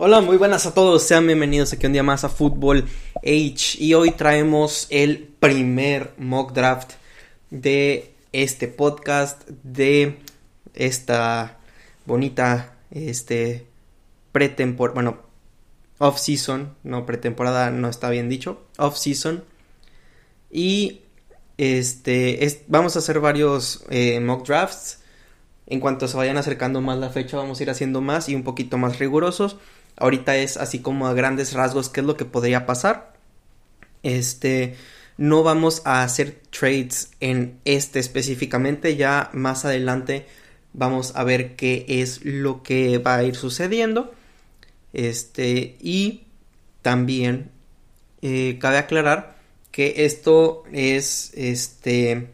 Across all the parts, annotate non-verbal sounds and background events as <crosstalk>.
Hola, muy buenas a todos, sean bienvenidos aquí un día más a Fútbol H. Y hoy traemos el primer mock draft de este podcast de esta bonita este pretemporada, bueno, off season, no pretemporada, no está bien dicho, off season y este vamos a hacer varios eh, mock drafts. En cuanto se vayan acercando más la fecha vamos a ir haciendo más y un poquito más rigurosos Ahorita es así como a grandes rasgos qué es lo que podría pasar. Este, no vamos a hacer trades en este específicamente, ya más adelante vamos a ver qué es lo que va a ir sucediendo. Este, y también eh, cabe aclarar que esto es, este,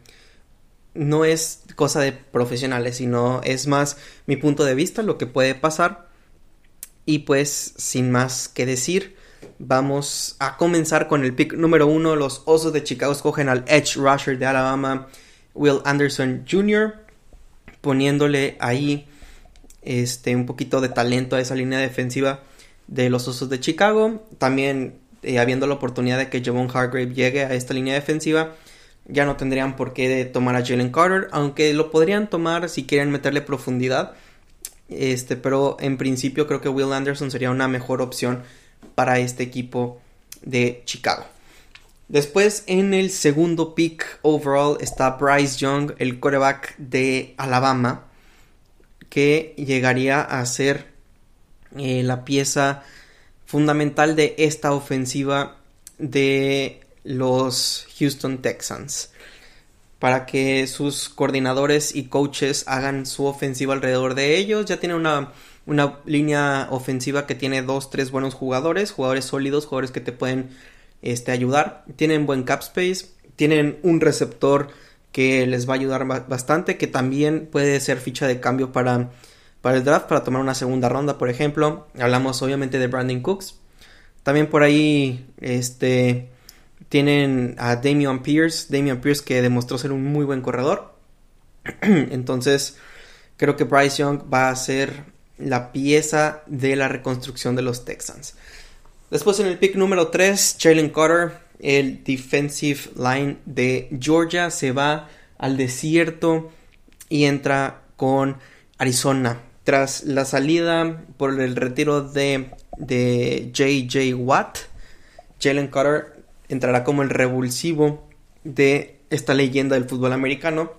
no es cosa de profesionales, sino es más mi punto de vista, lo que puede pasar y pues, sin más que decir, vamos a comenzar con el pick número uno. Los Osos de Chicago escogen al Edge Rusher de Alabama, Will Anderson Jr., poniéndole ahí este, un poquito de talento a esa línea defensiva de los Osos de Chicago. También eh, habiendo la oportunidad de que Javon Hargrave llegue a esta línea defensiva, ya no tendrían por qué tomar a Jalen Carter, aunque lo podrían tomar si quieren meterle profundidad. Este, pero en principio creo que Will Anderson sería una mejor opción para este equipo de Chicago. Después en el segundo pick overall está Bryce Young, el quarterback de Alabama, que llegaría a ser eh, la pieza fundamental de esta ofensiva de los Houston Texans para que sus coordinadores y coaches hagan su ofensiva alrededor de ellos. Ya tiene una, una línea ofensiva que tiene dos, tres buenos jugadores, jugadores sólidos, jugadores que te pueden este, ayudar. Tienen buen cap space, tienen un receptor que les va a ayudar bastante, que también puede ser ficha de cambio para, para el draft, para tomar una segunda ronda, por ejemplo. Hablamos obviamente de Brandon Cooks. También por ahí, este, tienen a Damian Pierce, Damian Pierce que demostró ser un muy buen corredor. <clears throat> Entonces, creo que Bryce Young va a ser la pieza de la reconstrucción de los Texans. Después en el pick número 3, Jalen Carter, el defensive line de Georgia, se va al desierto y entra con Arizona. Tras la salida por el retiro de, de JJ Watt, Jalen Carter entrará como el revulsivo de esta leyenda del fútbol americano.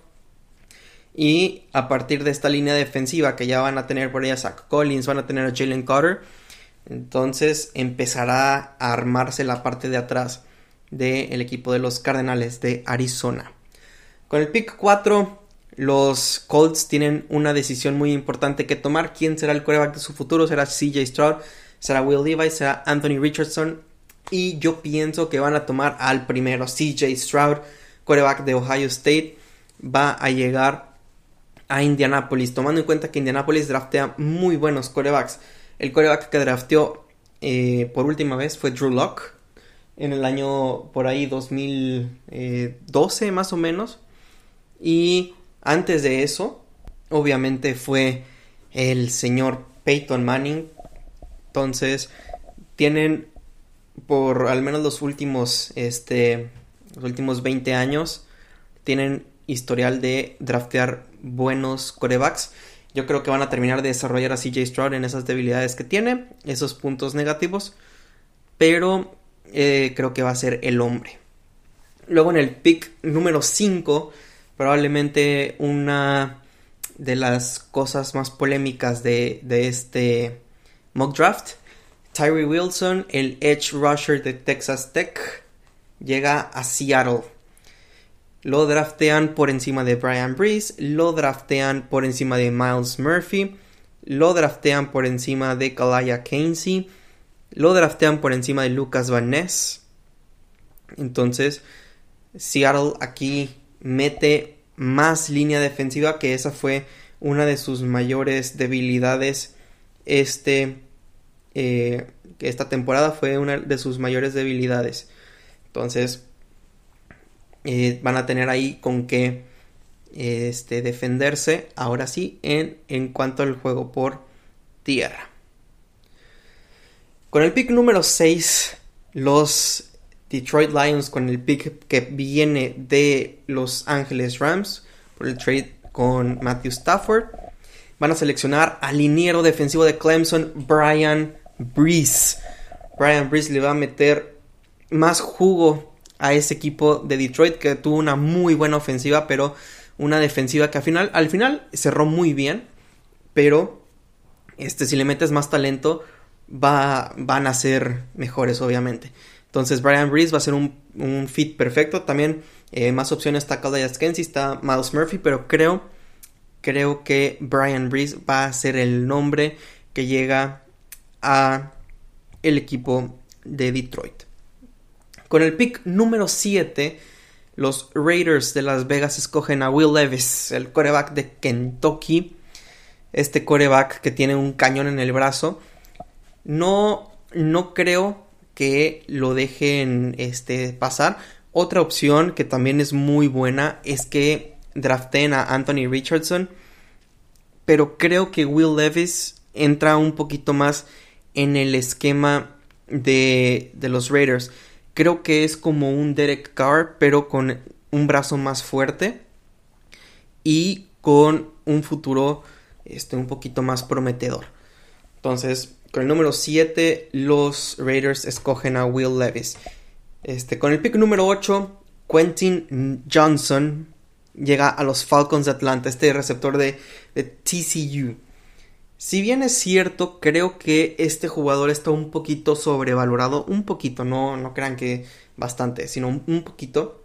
Y a partir de esta línea defensiva que ya van a tener por ahí a Zach Collins, van a tener a Jalen Carter, entonces empezará a armarse la parte de atrás del equipo de los Cardenales de Arizona. Con el pick 4, los Colts tienen una decisión muy importante que tomar. ¿Quién será el coreback de su futuro? ¿Será CJ Stroud? ¿Será Will Levi? ¿Será Anthony Richardson? Y yo pienso que van a tomar al primero, CJ Stroud, coreback de Ohio State, va a llegar a Indianapolis, tomando en cuenta que Indianapolis draftea muy buenos corebacks. El coreback que drafteó eh, por última vez fue Drew Locke en el año por ahí 2012 más o menos. Y antes de eso, obviamente fue el señor Peyton Manning. Entonces, tienen por al menos los últimos, este, los últimos 20 años, tienen historial de draftear buenos corebacks. Yo creo que van a terminar de desarrollar a CJ Stroud en esas debilidades que tiene, esos puntos negativos, pero eh, creo que va a ser el hombre. Luego en el pick número 5, probablemente una de las cosas más polémicas de, de este mock draft Tyree Wilson, el edge rusher de Texas Tech, llega a Seattle. Lo draftean por encima de Brian Breeze, lo draftean por encima de Miles Murphy, lo draftean por encima de Kalaya Casey, lo draftean por encima de Lucas Van Ness. Entonces, Seattle aquí mete más línea defensiva, que esa fue una de sus mayores debilidades este eh, que esta temporada fue una de sus mayores debilidades. Entonces, eh, van a tener ahí con qué este, defenderse, ahora sí, en, en cuanto al juego por tierra. Con el pick número 6, los Detroit Lions, con el pick que viene de Los Ángeles Rams, por el trade con Matthew Stafford, van a seleccionar al liniero defensivo de Clemson, Brian Breeze. Brian Breeze le va a meter más jugo a ese equipo de Detroit que tuvo una muy buena ofensiva, pero una defensiva que al final, al final cerró muy bien, pero este, si le metes más talento, va, van a ser mejores, obviamente. Entonces, Brian Breeze va a ser un, fit perfecto. También eh, más opciones está Calais Kenzie, está Miles Murphy, pero creo, creo que Brian Breeze va a ser el nombre que llega a el equipo de Detroit. Con el pick número 7, los Raiders de Las Vegas escogen a Will Levis, el coreback de Kentucky. Este coreback que tiene un cañón en el brazo. No, no creo que lo dejen este, pasar. Otra opción que también es muy buena es que draften a Anthony Richardson. Pero creo que Will Levis entra un poquito más en el esquema de, de los Raiders. Creo que es como un Derek Carr, pero con un brazo más fuerte y con un futuro este, un poquito más prometedor. Entonces, con el número 7, los Raiders escogen a Will Levis. Este, con el pick número 8, Quentin Johnson llega a los Falcons de Atlanta, este receptor de, TCU. Si bien es cierto, creo que este jugador está un poquito sobrevalorado, un poquito, no, no crean que bastante, sino un, poquito.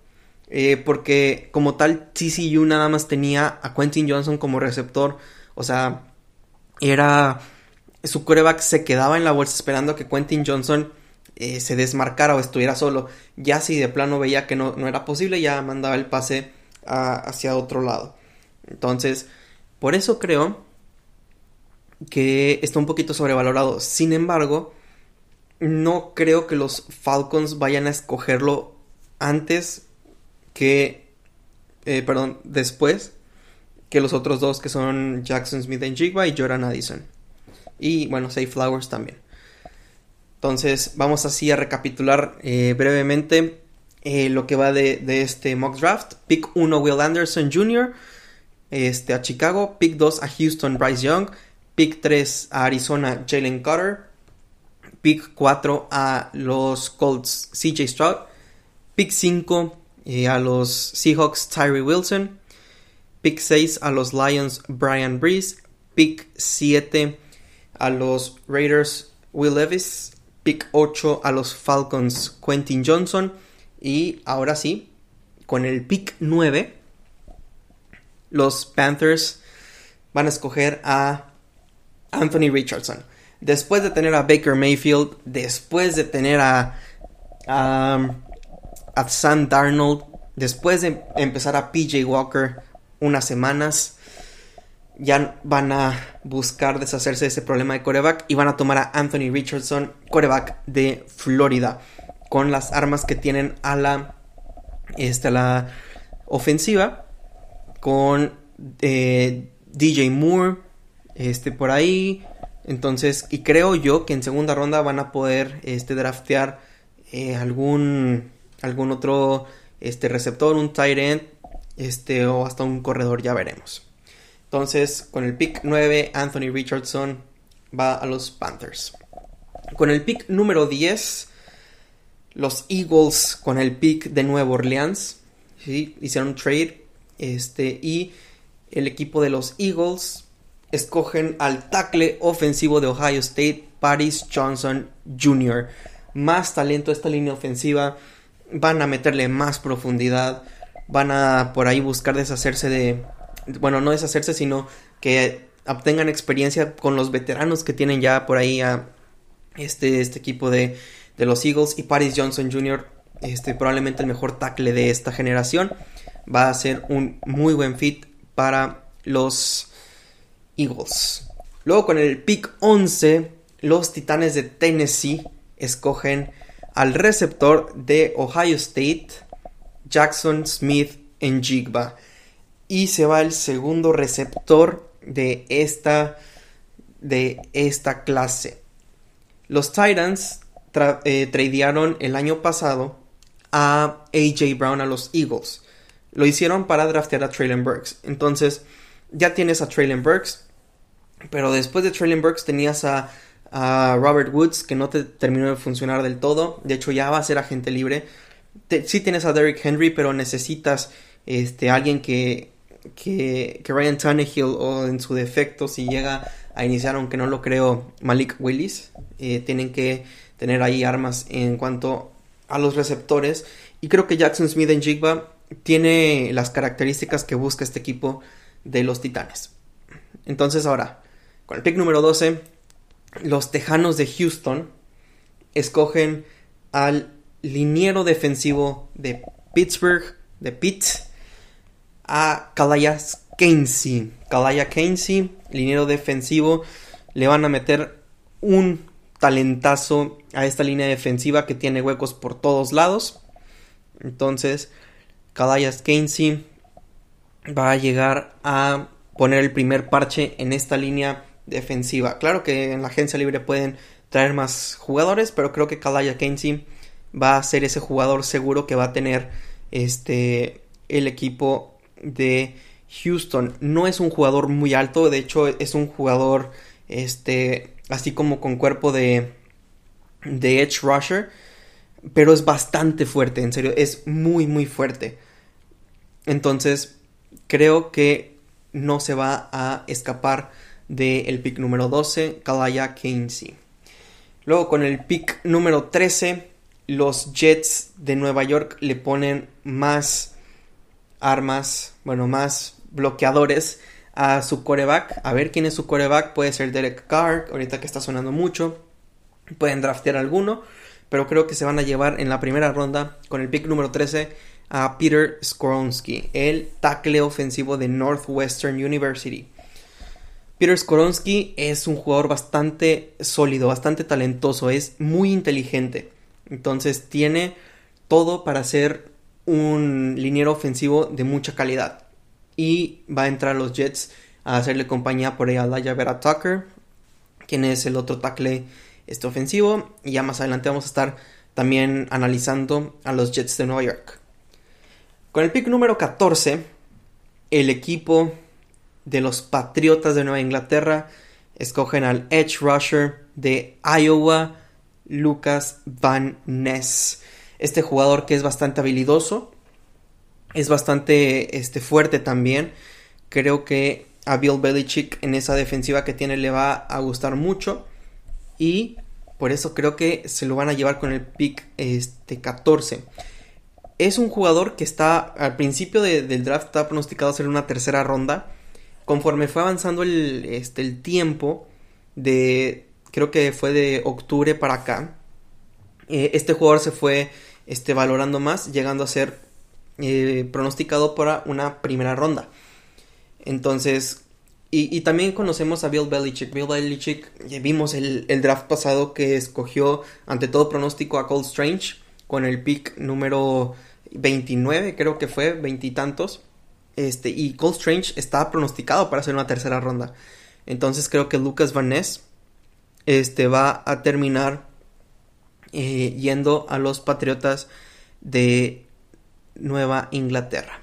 Eh, porque como tal TCU nada más tenía a Quentin Johnson como receptor. O sea, era su coreback se quedaba en la bolsa esperando a que Quentin Johnson eh, se desmarcara o estuviera solo. Ya si de plano veía que no, era posible, ya mandaba el pase hacia otro lado. Entonces, por eso creo que está un poquito sobrevalorado. Sin embargo, no creo que los Falcons vayan a escogerlo antes que, eh, perdón, después que los otros dos que son Jackson Smith en Jigba y Jordan Addison. Y bueno, Safe Flowers también. Entonces, vamos así a recapitular eh, brevemente eh, lo que va de, este mock draft. Pick 1 Will Anderson Jr. Este, a Chicago. Pick 2 a Houston Bryce Young. Pick 3 a Arizona Jalen Cutter. Pick 4 a los Colts CJ Stroud. Pick 5 eh, a los Seahawks Tyree Wilson. Pick 6 a los Lions Brian Breeze. Pick 7 a los Raiders Will Levis, pick 8 a los Falcons Quentin Johnson y ahora sí, con el pick 9 los Panthers van a escoger a Anthony Richardson. Después de tener a Baker Mayfield, después de tener a, a, a Sam Darnold, después de empezar a PJ Walker unas semanas, ya van a buscar deshacerse de ese problema de coreback y van a tomar a Anthony Richardson, coreback de Florida, con las armas que tienen a la, este, la ofensiva, con eh, DJ Moore, este, por ahí. Entonces, y creo yo que en segunda ronda van a poder este, draftear eh, algún, algún otro este, receptor, un tight end, este, o hasta un corredor, ya veremos. Entonces, con el pick 9, Anthony Richardson va a los Panthers. Con el pick número 10, los Eagles con el pick de Nueva Orleans. Hicieron un trade. Este, y el equipo de los Eagles escogen al tackle ofensivo de Ohio State, Paris Johnson Jr. Más talento esta línea ofensiva. Van a meterle más profundidad. Van a por ahí buscar deshacerse de bueno, no deshacerse, sino que obtengan experiencia con los veteranos que tienen ya por ahí a este, este equipo de, de los Eagles y Paris Johnson Jr., este, probablemente el mejor tackle de esta generación, va a ser un muy buen fit para los Eagles. Luego con el pick 11, los Titanes de Tennessee escogen al receptor de Ohio State, Jackson Smith en Jigba y se va el segundo receptor de esta, de esta clase. Los Titans eh, tradearon el año pasado a AJ Brown a los Eagles. Lo hicieron para draftear a Traylon Burks. Entonces, ya tienes a Traylon Burks. Pero después de Traylon Burks tenías a, Robert Woods, que no te terminó de funcionar del todo. De hecho, ya va a ser agente libre. sí tienes a Derrick Henry, pero necesitas este, alguien que, que, Ryan Tannehill o en su defecto, si llega a iniciar, aunque no lo creo, Malik Willis. Eh, tienen que tener ahí armas en cuanto a los receptores. Y creo que Jackson Smith en Jigba tiene las características que busca este equipo de los Titanes. Entonces ahora, con el pick número 12, los Tejanos de Houston escogen al liniero defensivo de Pittsburgh, de Pitt, a Kalaya Keynesy. Kalaya Keynesy, liniero defensivo, le van a meter un talentazo a esta línea defensiva que tiene huecos por todos lados. Entonces, Kalaya Keynesy va a llegar a poner el primer parche en esta línea defensiva. Claro que en la agencia libre pueden traer más jugadores, pero creo que Kalaya Keynesy va a ser ese jugador seguro que va a tener este el equipo de Houston. No es un jugador muy alto, de hecho es un jugador este así como con cuerpo de de edge rusher, pero es bastante fuerte, en serio, es muy muy fuerte. Entonces, creo que no se va a escapar del pick número 12, Kalaya Keynesy. Luego con el pick número 13, los Jets de Nueva York le ponen más armas, bueno, más bloqueadores a su coreback. A ver quién es su coreback. Puede ser Derek Carr, ahorita que está sonando mucho. Pueden draftear alguno, pero creo que se van a llevar en la primera ronda con el pick número 13 a Peter Skoronsky, el tackle ofensivo de Northwestern University. Peter Skoronsky es un jugador bastante sólido, bastante talentoso, es muy inteligente. Entonces tiene todo para ser un liniero ofensivo de mucha calidad. Y va a entrar a los Jets a hacerle compañía por ahí a Vera Tucker, quien es el otro tackle este ofensivo. Y ya más adelante vamos a estar también analizando a los Jets de Nueva York. Con el pick número 14, el equipo de los Patriotas de Nueva Inglaterra escogen al Edge Rusher de Iowa, Lucas Van Ness. Este jugador que es bastante habilidoso, es bastante este, fuerte también. Creo que a Bill Belichick en esa defensiva que tiene le va a gustar mucho. Y por eso creo que se lo van a llevar con el pick este, 14 es un jugador que está al principio del draft está pronosticado a ser una tercera ronda. Conforme fue avanzando el, este, el tiempo de creo que fue de octubre para acá, eh, este jugador se fue este, valorando más, llegando a ser eh, pronosticado para una primera ronda. Entonces, y, también conocemos a Bill Belichick. Bill Belichick, vimos el, el, draft pasado que escogió ante todo pronóstico a Cold Strange con el pick número 29, creo que fue, veintitantos. Este, y Cold Strange estaba pronosticado para hacer una tercera ronda. Entonces creo que Lucas Van Ness este, va a terminar eh, yendo a los Patriotas de Nueva Inglaterra.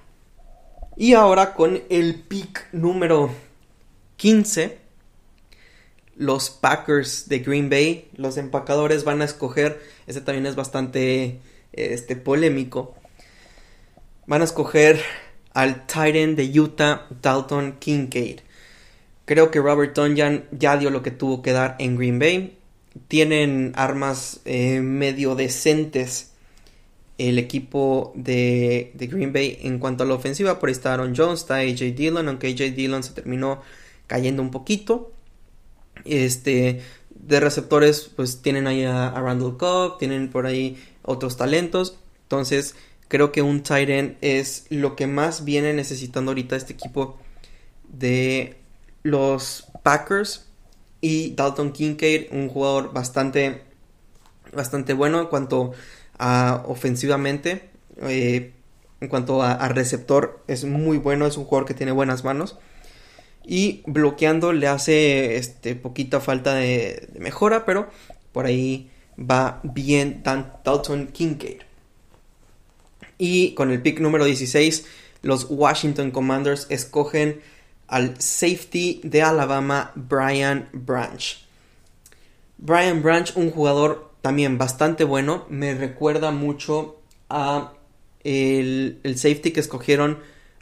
Y ahora con el pick número 15, los Packers de Green Bay, los empacadores van a escoger, este también es bastante este, polémico, van a escoger al Titan de Utah, Dalton Kincaid. Creo que Robert Tonyan ya dio lo que tuvo que dar en Green Bay. Tienen armas eh, medio decentes el equipo de, Green Bay en cuanto a la ofensiva. Por ahí está Aaron Jones, está AJ Dillon, aunque AJ Dillon se terminó cayendo un poquito. Este, de receptores, pues tienen ahí a, Randall Cobb, tienen por ahí otros talentos. Entonces, Creo que un tight end es lo que más viene necesitando ahorita este equipo de los Packers. Y Dalton Kincaid, un jugador bastante, bastante bueno en cuanto a ofensivamente. Eh, en cuanto a, receptor, es muy bueno, es un jugador que tiene buenas manos. Y bloqueando le hace este, poquita falta de, mejora, pero por ahí va bien Dalton Kincaid. Y con el pick número 16, los Washington Commanders escogen al safety de Alabama, Brian Branch. Brian Branch, un jugador también bastante bueno, me recuerda mucho a el, el safety que escogieron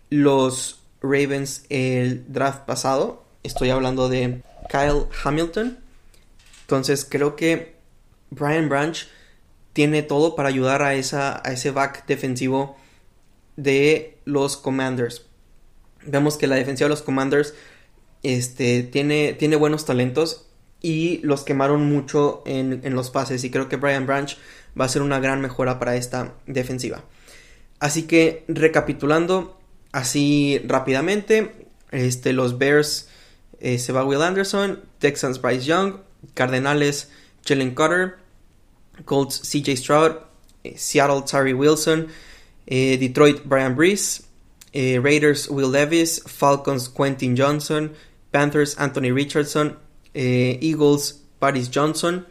los Ravens el draft pasado. Estoy hablando de Kyle Hamilton. Entonces creo que Brian Branch tiene todo para ayudar a, esa, a ese back defensivo de los Commanders. Vemos que la defensiva de los Commanders este, tiene, tiene buenos talentos y los quemaron mucho en, en, los pases y creo que Brian Branch va a ser una gran mejora para esta defensiva. Así que recapitulando así rápidamente, este, los Bears eh, se va Will Anderson, Texans Bryce Young, Cardenales Jalen Cutter, Colts CJ Stroud, eh, Seattle Tari Wilson, eh, Detroit Brian Brees, Raiders Will Levis, Falcons Quentin Johnson, Panthers Anthony Richardson, Eagles Paris Johnson,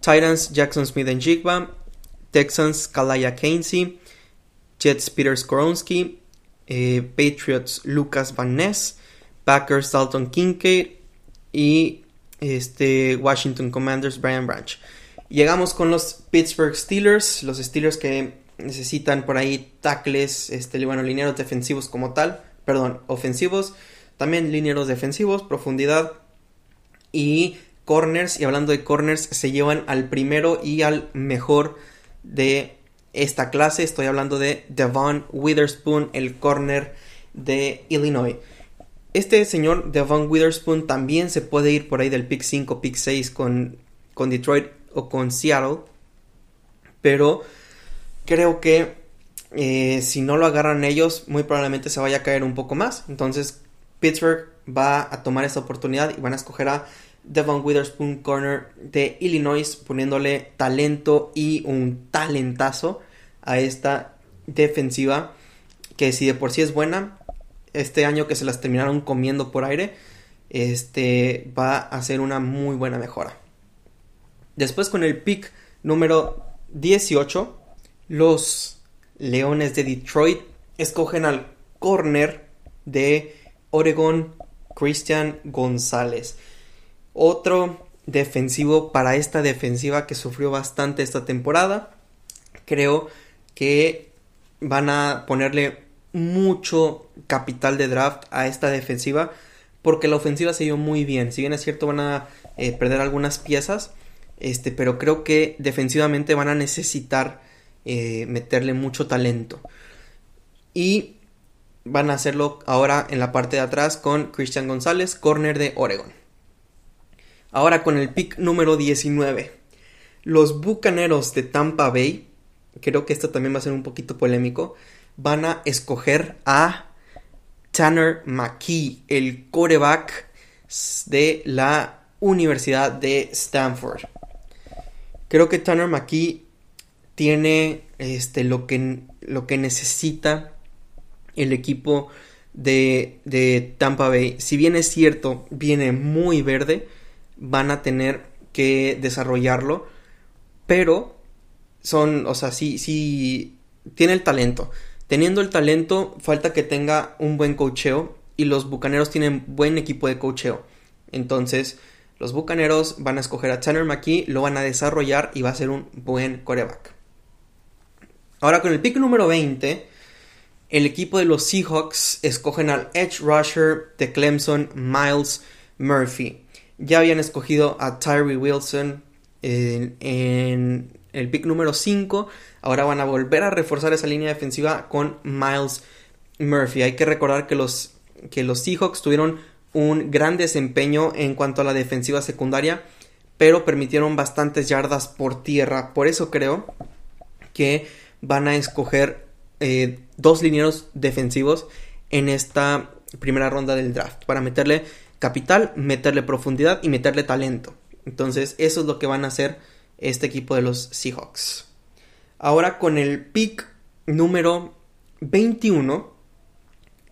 Titans Jackson Smith and Jigba, Texans Kalaya Kainsey, Jets Peter Skoronski, Patriots Lucas Van Ness, Packers Dalton Kincaid y este, Washington Commanders Brian Branch. Llegamos con los Pittsburgh Steelers, los Steelers que necesitan por ahí tackles, este, bueno, linieros defensivos como tal, perdón, ofensivos, también linieros defensivos, profundidad y corners. Y hablando de corners, se llevan al primero y al mejor de esta clase. Estoy hablando de Devon Witherspoon, el corner de Illinois. Este señor Devon Witherspoon también se puede ir por ahí del pick 5, pick 6 con, con Detroit o con Seattle. Pero creo que eh, si no lo agarran ellos, muy probablemente se vaya a caer un poco más. Entonces Pittsburgh va a tomar esa oportunidad y van a escoger a Devon Witherspoon Corner de Illinois, poniéndole talento y un talentazo a esta defensiva que si de por sí es buena, este año que se las terminaron comiendo por aire, este va a ser una muy buena mejora. Después con el pick número 18, los Leones de Detroit escogen al corner de Oregon, Christian González. Otro defensivo para esta defensiva que sufrió bastante esta temporada. Creo van a ponerle mucho capital de draft a esta defensiva porque la ofensiva se dio muy bien. Si bien es cierto van a eh, perder algunas piezas, este, pero creo que defensivamente van a necesitar eh, meterle mucho talento. Y van a hacerlo ahora en la parte de atrás con Christian González, corner de Oregon. Ahora con el pick número 19. Los Bucaneros de Tampa Bay, creo que esto también va a ser un poquito polémico, van a escoger a Tanner McKee, el coreback de la Universidad de Stanford. Creo que Tanner McKee tiene este, lo, que, lo que necesita el equipo de, de Tampa Bay. Si bien es cierto, viene muy verde, van a tener que desarrollarlo, pero son, o sea, sí, sí, tiene el talento. Teniendo el talento, falta que tenga un buen cocheo y los Bucaneros tienen buen equipo de cocheo. Entonces, los Bucaneros van a escoger a Tanner McKee, lo van a desarrollar y va a ser un buen coreback. Ahora con el pick número 20, el equipo de los Seahawks escogen al Edge Rusher de Clemson, Miles Murphy. Ya habían escogido a Tyree Wilson en, en el pick número 5 Ahora van a volver a reforzar esa línea defensiva con Miles Murphy. Hay que recordar que los, que los Seahawks tuvieron un gran desempeño en cuanto a la defensiva secundaria, pero permitieron bastantes yardas por tierra. Por eso creo que van a escoger eh, dos linieros defensivos en esta primera ronda del draft para meterle capital, meterle profundidad y meterle talento. Entonces, eso es lo que van a hacer este equipo de los Seahawks. Ahora con el pick número 21,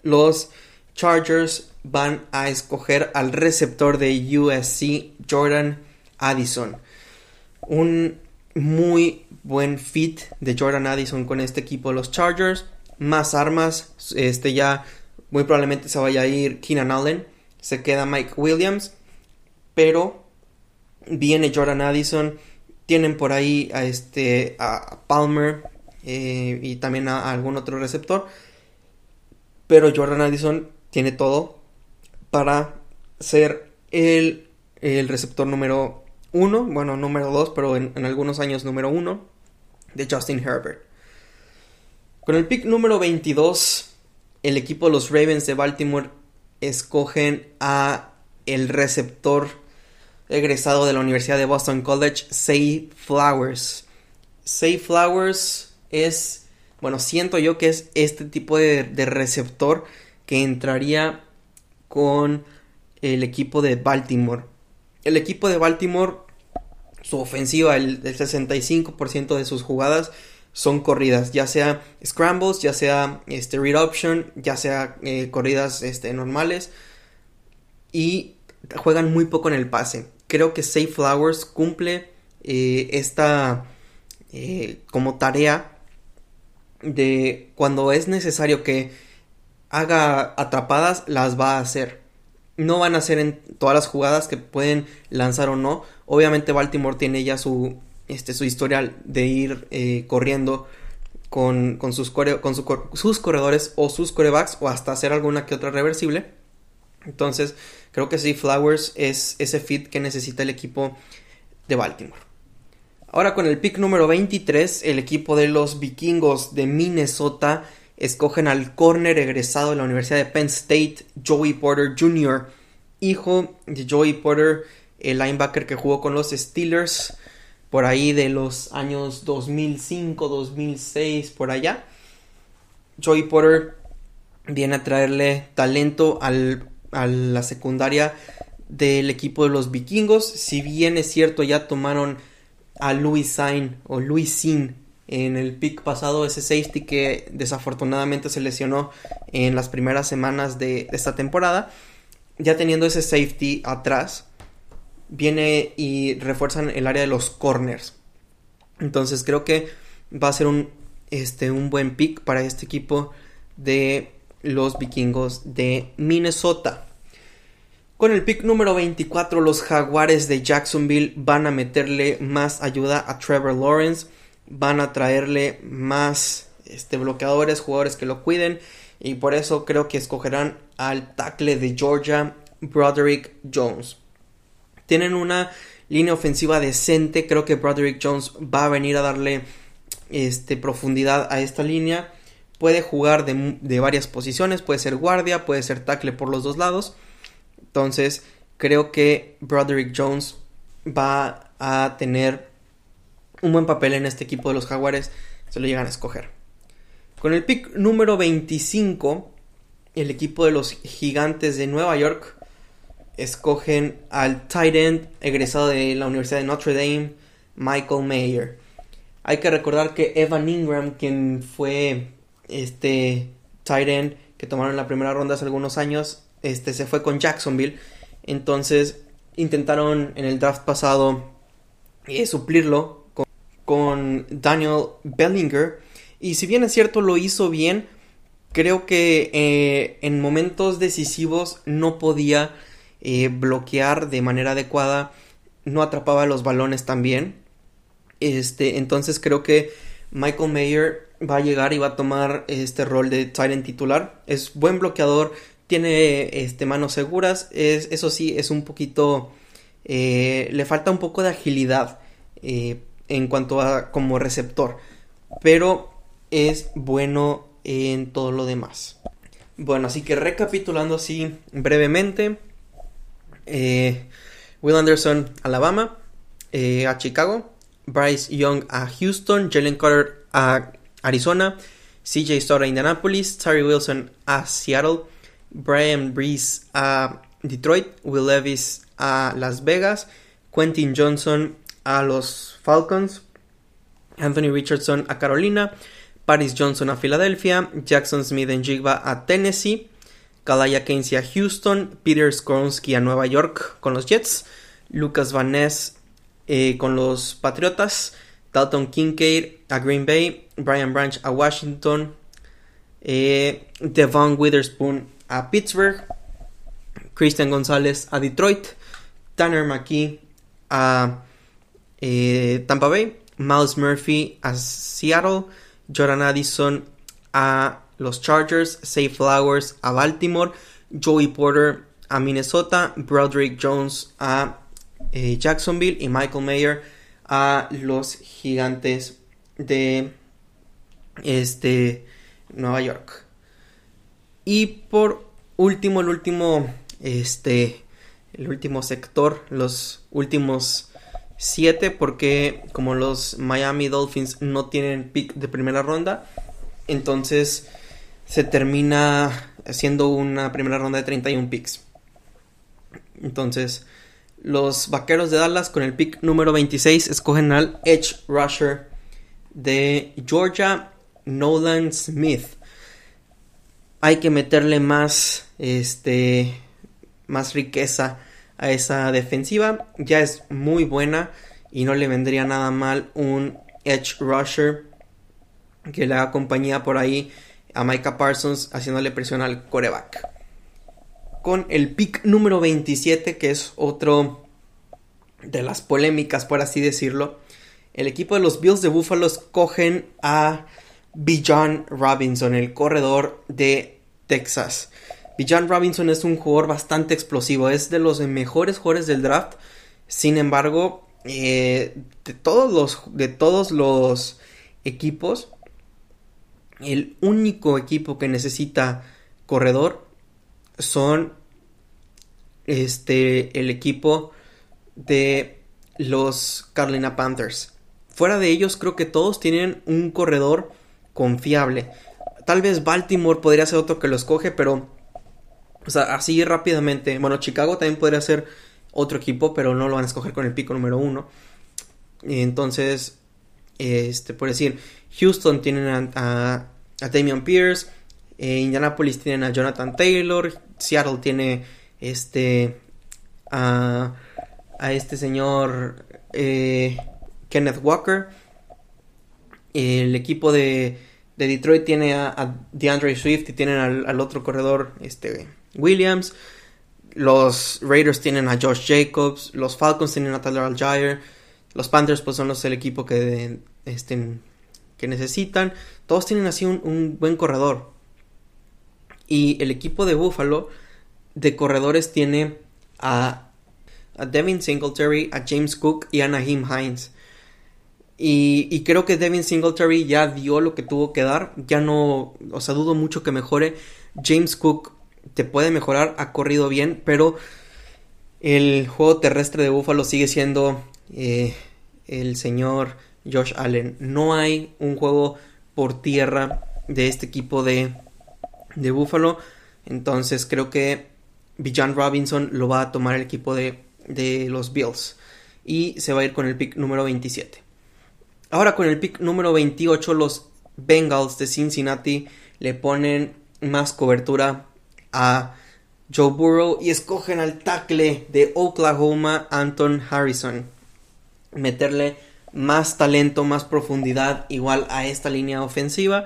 los Chargers van a escoger al receptor de USC, Jordan Addison. un muy buen fit de Jordan Addison con este equipo de los Chargers. Más armas. Este ya muy probablemente se vaya a ir Keenan Allen. Se queda Mike Williams. Pero viene Jordan Addison. Tienen por ahí a este a Palmer eh, y también a, algún otro receptor. Pero Jordan Addison tiene todo para ser el, el receptor número uno, bueno, número dos, pero en, algunos años número uno, de Justin Herbert. Con el pick número 22, el equipo de los Ravens de Baltimore escogen a el receptor egresado de la Universidad de Boston College, Say Flowers. Say Flowers es, bueno, siento yo que es este tipo de, receptor que entraría con el equipo de Baltimore. El equipo de Baltimore, su ofensiva, el, 65% de sus jugadas son corridas, ya sea scrambles, ya sea este, read option, ya sea eh, corridas este, normales y juegan muy poco en el pase. Creo que Safe Flowers cumple eh, esta eh, como tarea de cuando es necesario que haga atrapadas, las va a hacer no van a ser en todas las jugadas que pueden lanzar o no. Obviamente Baltimore tiene ya su, este, su historial de ir eh, corriendo con, sus, con sus corredores o sus corebacks o hasta hacer alguna que otra reversible. Entonces creo que sí, Flowers es ese fit que necesita el equipo de Baltimore. Ahora con el pick número 23, el equipo de los vikingos de Minnesota escogen al corner egresado de la Universidad de Penn State, Joey Porter Jr., hijo de Joey Porter, el linebacker que jugó con los Steelers por ahí de los años 2005, 2006, por allá. Joey Porter viene a traerle talento al, a la secundaria del equipo de los vikingos. Si bien es cierto, ya tomaron a Louis Sain o Louis Sin en el pick pasado, ese safety que desafortunadamente se lesionó en las primeras semanas de, esta temporada. Ya teniendo ese safety atrás, viene y refuerzan el área de los corners. Entonces creo que va a ser un, este, un buen pick para este equipo de los vikingos de Minnesota. Con el pick número 24, los jaguares de Jacksonville van a meterle más ayuda a Trevor Lawrence van a traerle más este, bloqueadores, jugadores que lo cuiden. Y por eso creo que escogerán al tackle de Georgia, Broderick Jones. Tienen una línea ofensiva decente. Creo que Broderick Jones va a venir a darle este, profundidad a esta línea. Puede jugar de, de varias posiciones. Puede ser guardia, puede ser tackle por los dos lados. Entonces creo que Broderick Jones va a tener un buen papel en este equipo de los Jaguares, se lo llegan a escoger. Con el pick número 25, el equipo de los Gigantes de Nueva York escogen al tight end egresado de la Universidad de Notre Dame, Michael Mayer. Hay que recordar que Evan Ingram, quien fue este tight end que tomaron en la primera ronda hace algunos años, este se fue con Jacksonville. Entonces intentaron en el draft pasado eh, suplirlo con Daniel Bellinger. Y si bien es cierto lo hizo bien, creo que eh, en momentos decisivos no podía eh, bloquear de manera adecuada, no atrapaba los balones tan bien. Este, entonces creo que Michael Mayer va a llegar y va a tomar este rol de Tyrant titular. Es buen bloqueador, tiene este, manos seguras. Es, eso sí, es un poquito. Eh, le falta un poco de agilidad en cuanto a como receptor, pero es bueno en todo lo demás. Bueno, así que recapitulando así brevemente, eh, Will Anderson, Alabama, eh, a Chicago, Bryce Young a Houston, Jalen Carter a Arizona, CJ Stroud a Indianapolis, Terry Wilson a Seattle, Brian Breeze a Detroit, Will Levis a Las Vegas, Quentin Johnson a los Falcons, Anthony Richardson a Carolina, Paris Johnson a Filadelfia, Jackson Smith en Jigba a Tennessee, Kalaya Keynes a Houston, Peter Skronsky a Nueva York con los Jets, Lucas Van Ness eh, con los Patriotas, Dalton Kincaid a Green Bay, Brian Branch a Washington, eh, Devon Witherspoon a Pittsburgh, Christian González a Detroit, Tanner McKee a eh, Tampa Bay, Miles Murphy a Seattle, Jordan Addison a los Chargers, Safe Flowers a Baltimore, Joey Porter a Minnesota, Broderick Jones a eh, Jacksonville y Michael Mayer a los Gigantes de este Nueva York. Y por último, el último este el último sector, los últimos siete porque como los Miami Dolphins no tienen pick de primera ronda, entonces se termina siendo una primera ronda de 31 picks. Entonces, los Vaqueros de Dallas con el pick número 26 escogen al Edge Rusher de Georgia, Nolan Smith. Hay que meterle más, este, más riqueza a esa defensiva. Ya es muy buena y no le vendría nada mal un Edge Rusher que le haga compañía por ahí a Micah Parsons haciéndole presión al coreback con el pick número 27, que es otro de las polémicas, por así decirlo. El equipo de los Bills de Buffalo cogen a Bijan Robinson, el corredor de Texas. Bijan Robinson es un jugador bastante explosivo, es de los mejores jugadores del draft. Sin embargo, eh, de, todos los, de todos los equipos, el único equipo que necesita corredor son este el equipo de los Carolina Panthers. Fuera de ellos creo que todos tienen un corredor confiable. Tal vez Baltimore podría ser otro que lo escoge, pero o sea, así rápidamente. Bueno, Chicago también podría ser otro equipo, pero no lo van a escoger con el pico número uno. Entonces, este, por decir, Houston tienen a, a, a Damian Pierce, eh, Indianapolis tienen a Jonathan Taylor, Seattle tiene este a, este señor eh, Kenneth Walker. El equipo de, de Detroit tiene a, DeAndre Swift y tienen al, otro corredor este, Williams. Los Raiders tienen a Josh Jacobs. Los Falcons tienen a Tyler Algier. Los Panthers pues son los el equipo que, este, que necesitan. Todos tienen así un, un buen corredor. Y el equipo de Buffalo de corredores tiene a, Devin Singletary, a James Cook y a Naheem Hines. Y, creo que Devin Singletary ya dio lo que tuvo que dar. Ya no, o sea, dudo mucho que mejore. James Cook te puede mejorar, ha corrido bien, pero el juego terrestre de Buffalo sigue siendo eh, el señor Josh Allen. No hay un juego por tierra de este equipo de, de Buffalo. Entonces creo que Bijan Robinson lo va a tomar el equipo de, de los Bills. Y se va a ir con el pick número 27. Ahora con el pick número 28 los Bengals de Cincinnati le ponen más cobertura a Joe Burrow y escogen al tackle de Oklahoma Anton Harrison. Meterle más talento, más profundidad igual a esta línea ofensiva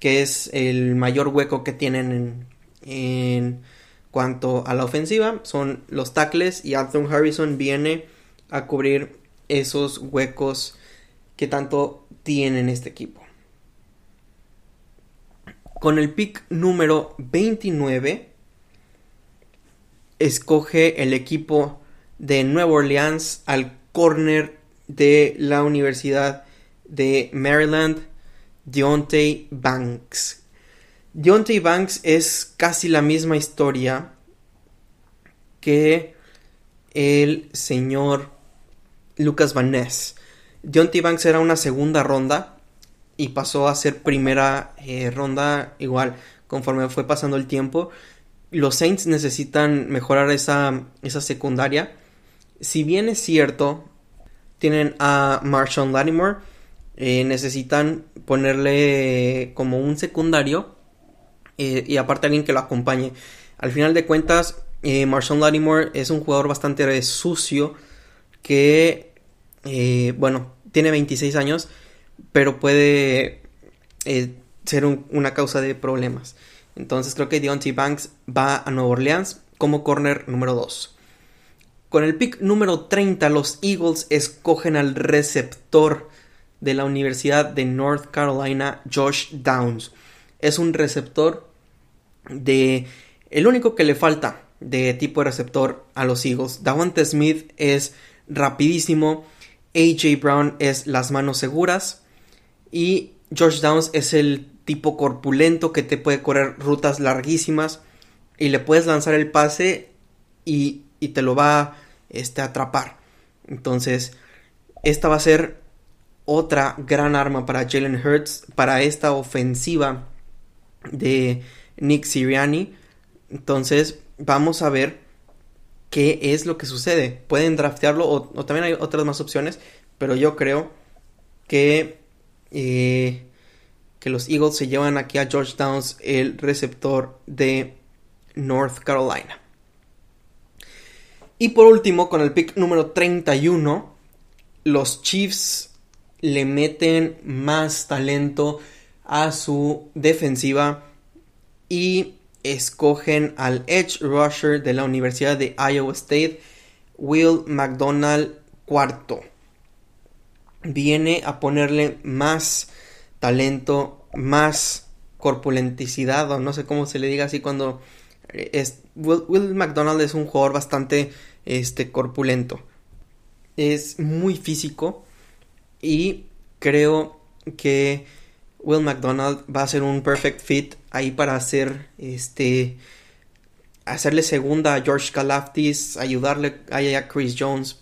que es el mayor hueco que tienen en, cuanto a la ofensiva. Son los tackles y Anthony Harrison viene a cubrir esos huecos que tanto tienen este equipo. Con el pick número 29 escoge el equipo de Nueva Orleans al corner de la Universidad de Maryland Deontay Banks. Deontay Banks es casi la misma historia que el señor Lucas Van Ness. Deontay Banks era una segunda ronda y pasó a ser primera eh, ronda igual conforme fue pasando el tiempo. Los Saints necesitan mejorar esa, esa secundaria. Si bien es cierto, tienen a Marshall Lattimore, eh, necesitan ponerle como un secundario eh, y aparte alguien que lo acompañe. Al final de cuentas, Marshawn Lattimore es un jugador bastante sucio que eh, bueno, tiene 26 años, pero puede eh, ser una causa de problemas. Entonces creo que Deontay Banks va a Nueva Orleans como corner número 2. Con el pick número 30, los Eagles escogen al receptor de la Universidad de North Carolina, Josh Downs. Es un receptor de... El único que le falta de tipo de receptor a los Eagles. Davante Smith es rapidísimo. AJ Brown es las manos seguras. Y Josh Downs es el tipo corpulento que te puede correr rutas larguísimas. Y le puedes lanzar el pase y, y te lo va este, atrapar. Entonces, esta va a ser otra gran arma para Jalen Hurts, para esta ofensiva de Nick Siriani. Entonces, vamos a ver qué es lo que sucede. Pueden draftearlo o, también hay otras más opciones, pero yo creo que, eh, que los Eagles se llevan aquí a George Downs, el receptor de North Carolina. Y por último, con el pick número 31, los Chiefs le meten más talento a su defensiva y escogen al edge rusher de la Universidad de Iowa State, Will McDonald cuarto. Viene a ponerle más talento, más corpulenticidad, o no sé cómo se le diga así cuando eh, es, Will, McDonald es un jugador bastante este, corpulento. Es muy físico y creo que Will McDonald va a ser un perfect fit ahí para hacer este hacerle segunda a George Kalaftis, ayudarle a Chris Jones.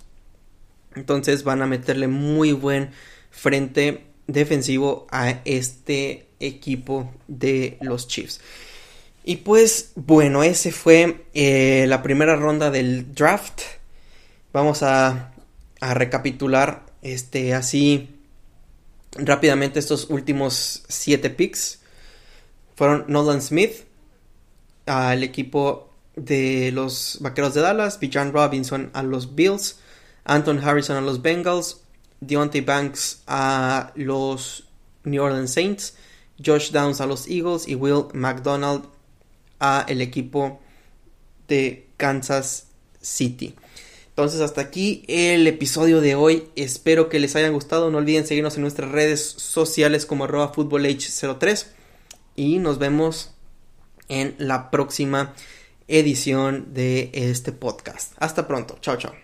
Entonces van a meterle muy buen frente defensivo a este equipo de los Chiefs. Y pues bueno, ese fue eh, la primera ronda del draft. Vamos a, a recapitular este así rápidamente estos últimos siete picks fueron Nolan Smith al equipo de los Vaqueros de Dallas, Bijan Robinson a los Bills, Anton Harrison a los Bengals, Deontay Banks a los New Orleans Saints, Josh Downs a los Eagles y Will McDonald a el equipo de Kansas City. Entonces hasta aquí el episodio de hoy. Espero que les haya gustado. No olviden seguirnos en nuestras redes sociales como arroba 03 Y nos vemos en la próxima edición de este podcast. Hasta pronto. Chao, chao.